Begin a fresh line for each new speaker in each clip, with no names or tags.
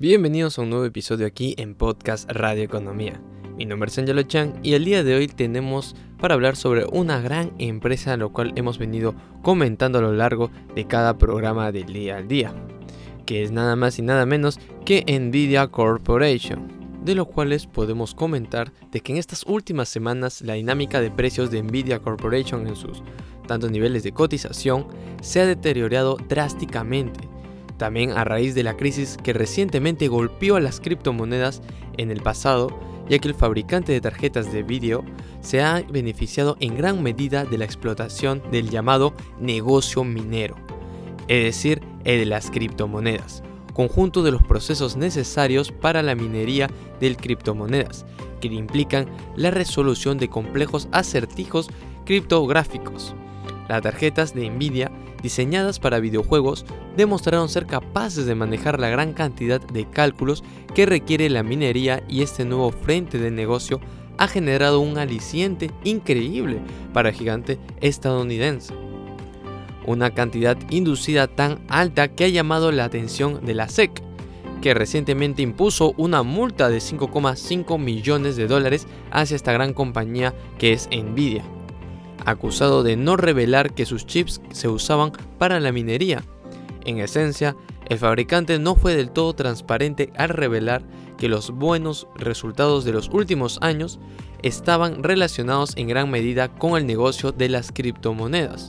Bienvenidos a un nuevo episodio aquí en Podcast Radio Economía. Mi nombre es Angelo Chan y el día de hoy tenemos para hablar sobre una gran empresa a la cual hemos venido comentando a lo largo de cada programa del día al día, que es nada más y nada menos que Nvidia Corporation, de lo cuales podemos comentar de que en estas últimas semanas la dinámica de precios de Nvidia Corporation en sus tantos niveles de cotización se ha deteriorado drásticamente también a raíz de la crisis que recientemente golpeó a las criptomonedas en el pasado, ya que el fabricante de tarjetas de vídeo se ha beneficiado en gran medida de la explotación del llamado negocio minero, es decir, el de las criptomonedas, conjunto de los procesos necesarios para la minería de criptomonedas, que implican la resolución de complejos acertijos criptográficos. Las tarjetas de Nvidia diseñadas para videojuegos demostraron ser capaces de manejar la gran cantidad de cálculos que requiere la minería y este nuevo frente de negocio ha generado un aliciente increíble para el gigante estadounidense. Una cantidad inducida tan alta que ha llamado la atención de la SEC, que recientemente impuso una multa de 5,5 millones de dólares hacia esta gran compañía que es Nvidia acusado de no revelar que sus chips se usaban para la minería. En esencia, el fabricante no fue del todo transparente al revelar que los buenos resultados de los últimos años estaban relacionados en gran medida con el negocio de las criptomonedas.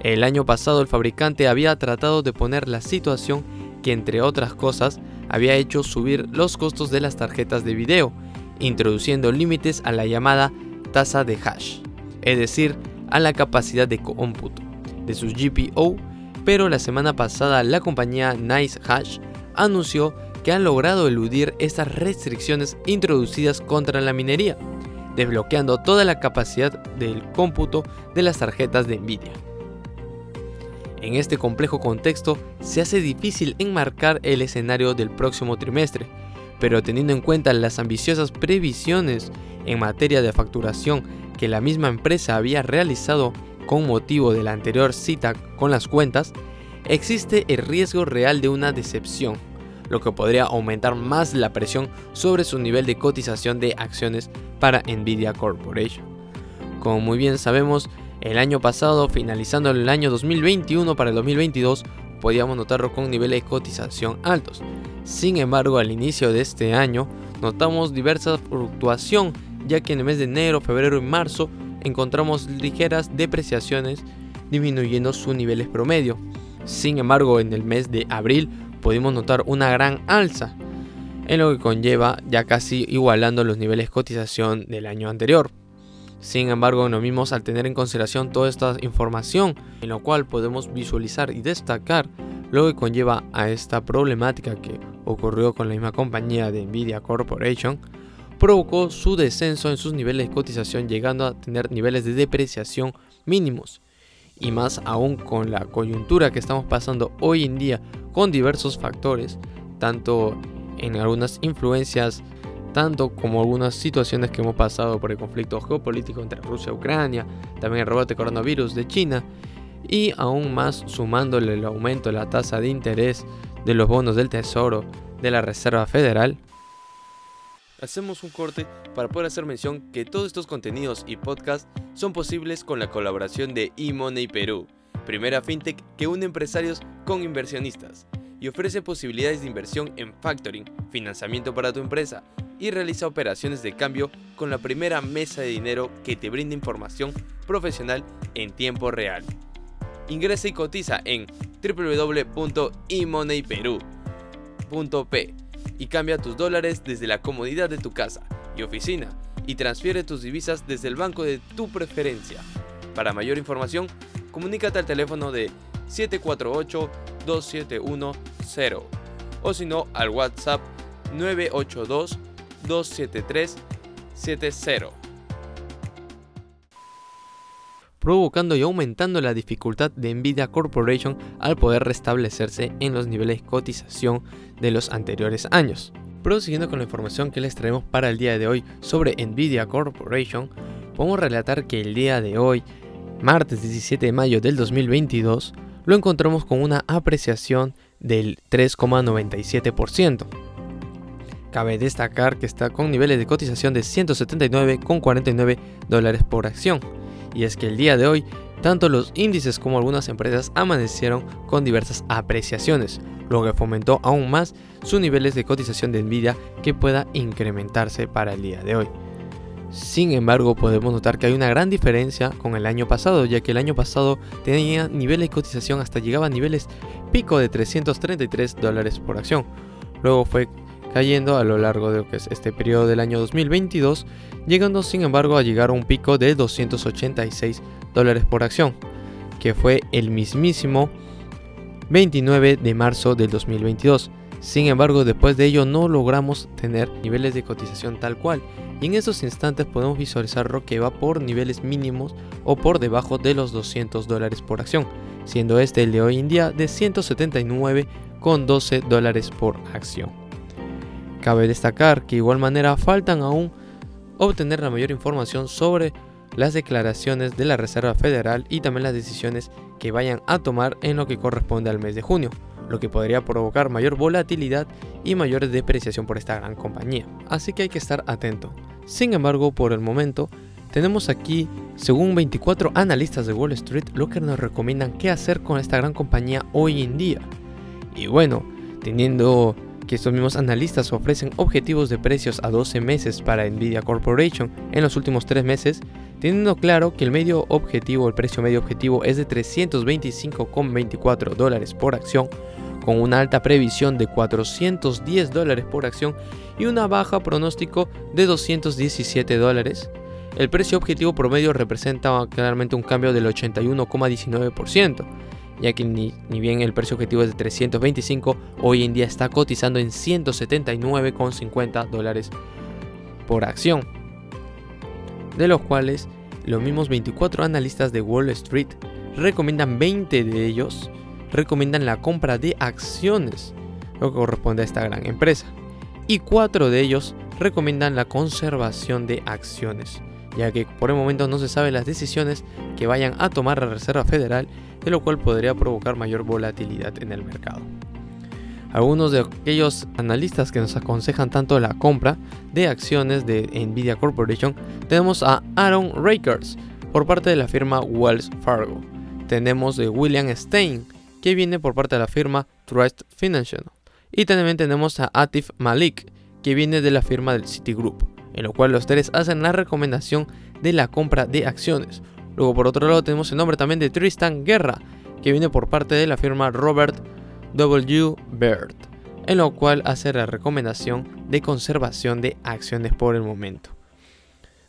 El año pasado el fabricante había tratado de poner la situación que entre otras cosas había hecho subir los costos de las tarjetas de video, introduciendo límites a la llamada tasa de hash es decir, a la capacidad de cómputo de sus GPO, pero la semana pasada la compañía NiceHash anunció que han logrado eludir estas restricciones introducidas contra la minería, desbloqueando toda la capacidad del cómputo de las tarjetas de Nvidia. En este complejo contexto se hace difícil enmarcar el escenario del próximo trimestre, pero teniendo en cuenta las ambiciosas previsiones en materia de facturación que la misma empresa había realizado con motivo de la anterior cita con las cuentas, existe el riesgo real de una decepción, lo que podría aumentar más la presión sobre su nivel de cotización de acciones para Nvidia Corporation. Como muy bien sabemos, el año pasado, finalizando el año 2021 para el 2022, podíamos notarlo con niveles de cotización altos. Sin embargo, al inicio de este año, notamos diversa fluctuación ya que en el mes de enero, febrero y marzo encontramos ligeras depreciaciones disminuyendo sus niveles promedio. Sin embargo, en el mes de abril pudimos notar una gran alza, en lo que conlleva ya casi igualando los niveles de cotización del año anterior. Sin embargo, no mismos al tener en consideración toda esta información, en lo cual podemos visualizar y destacar lo que conlleva a esta problemática que ocurrió con la misma compañía de Nvidia Corporation, provocó su descenso en sus niveles de cotización llegando a tener niveles de depreciación mínimos. Y más aún con la coyuntura que estamos pasando hoy en día con diversos factores, tanto en algunas influencias, tanto como algunas situaciones que hemos pasado por el conflicto geopolítico entre Rusia y Ucrania, también el rebote coronavirus de China, y aún más sumándole el aumento de la tasa de interés de los bonos del Tesoro de la Reserva Federal, Hacemos un corte para poder hacer mención que todos estos contenidos y podcasts son posibles con la colaboración de eMoney Perú, primera fintech que une empresarios con inversionistas y ofrece posibilidades de inversión en factoring, financiamiento para tu empresa y realiza operaciones de cambio con la primera mesa de dinero que te brinda información profesional en tiempo real. Ingresa y cotiza en www.emoneyperú.p y cambia tus dólares desde la comodidad de tu casa y oficina y transfiere tus divisas desde el banco de tu preferencia. Para mayor información, comunícate al teléfono de 748-2710 o si no al WhatsApp 982-273-70 provocando y aumentando la dificultad de Nvidia Corporation al poder restablecerse en los niveles de cotización de los anteriores años. Prosiguiendo con la información que les traemos para el día de hoy sobre Nvidia Corporation, podemos relatar que el día de hoy, martes 17 de mayo del 2022, lo encontramos con una apreciación del 3,97%. Cabe destacar que está con niveles de cotización de 179,49 dólares por acción. Y es que el día de hoy, tanto los índices como algunas empresas amanecieron con diversas apreciaciones, lo que fomentó aún más sus niveles de cotización de Nvidia que pueda incrementarse para el día de hoy. Sin embargo, podemos notar que hay una gran diferencia con el año pasado, ya que el año pasado tenía niveles de cotización hasta llegaba a niveles pico de 333 dólares por acción. Luego fue cayendo a lo largo de lo que es este periodo del año 2022, llegando sin embargo a llegar a un pico de 286 dólares por acción, que fue el mismísimo 29 de marzo del 2022. Sin embargo, después de ello no logramos tener niveles de cotización tal cual, y en esos instantes podemos visualizar que va por niveles mínimos o por debajo de los 200 dólares por acción, siendo este el de hoy en día de 179,12 dólares por acción. Cabe destacar que de igual manera faltan aún obtener la mayor información sobre las declaraciones de la Reserva Federal y también las decisiones que vayan a tomar en lo que corresponde al mes de junio, lo que podría provocar mayor volatilidad y mayor depreciación por esta gran compañía. Así que hay que estar atento. Sin embargo, por el momento, tenemos aquí, según 24 analistas de Wall Street, lo que nos recomiendan qué hacer con esta gran compañía hoy en día. Y bueno, teniendo que estos mismos analistas ofrecen objetivos de precios a 12 meses para Nvidia Corporation en los últimos 3 meses, teniendo claro que el medio objetivo, el precio medio objetivo es de 325,24 dólares por acción, con una alta previsión de 410 dólares por acción y una baja pronóstico de 217 dólares. El precio objetivo promedio representa claramente un cambio del 81,19%, ya que ni, ni, bien el precio objetivo es de 325, hoy en día está cotizando en 179,50 dólares por acción de los cuales los mismos 24 analistas de Wall Street recomiendan 20 de ellos, recomiendan la compra de acciones, lo que corresponde a esta gran empresa, y 4 de ellos recomiendan la conservación de acciones, ya que por el momento no se sabe las decisiones que vayan a tomar la Reserva Federal, de lo cual podría provocar mayor volatilidad en el mercado algunos de aquellos analistas que nos aconsejan tanto la compra de acciones de Nvidia Corporation, tenemos a Aaron Rakers por parte de la firma Wells Fargo. Tenemos de William Stein, que viene por parte de la firma Trust Financial. Y también tenemos a Atif Malik, que viene de la firma del Citigroup, en lo cual los tres hacen la recomendación de la compra de acciones. Luego por otro lado tenemos el nombre también de Tristan Guerra, que viene por parte de la firma Robert W. Bird, en lo cual hace la recomendación de conservación de acciones por el momento.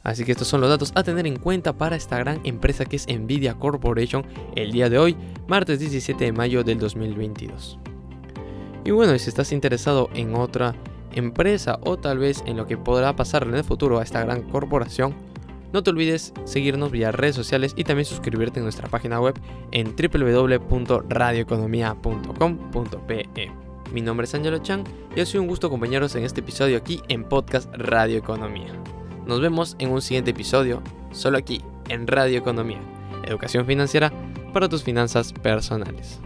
Así que estos son los datos a tener en cuenta para esta gran empresa que es Nvidia Corporation el día de hoy, martes 17 de mayo del 2022. Y bueno, si estás interesado en otra empresa o tal vez en lo que podrá pasar en el futuro a esta gran corporación, no te olvides seguirnos vía redes sociales y también suscribirte en nuestra página web en www.radioeconomia.com.pe. Mi nombre es Angelo Chan y ha sido un gusto acompañaros en este episodio aquí en Podcast Radio Economía. Nos vemos en un siguiente episodio, solo aquí en Radio Economía, educación financiera para tus finanzas personales.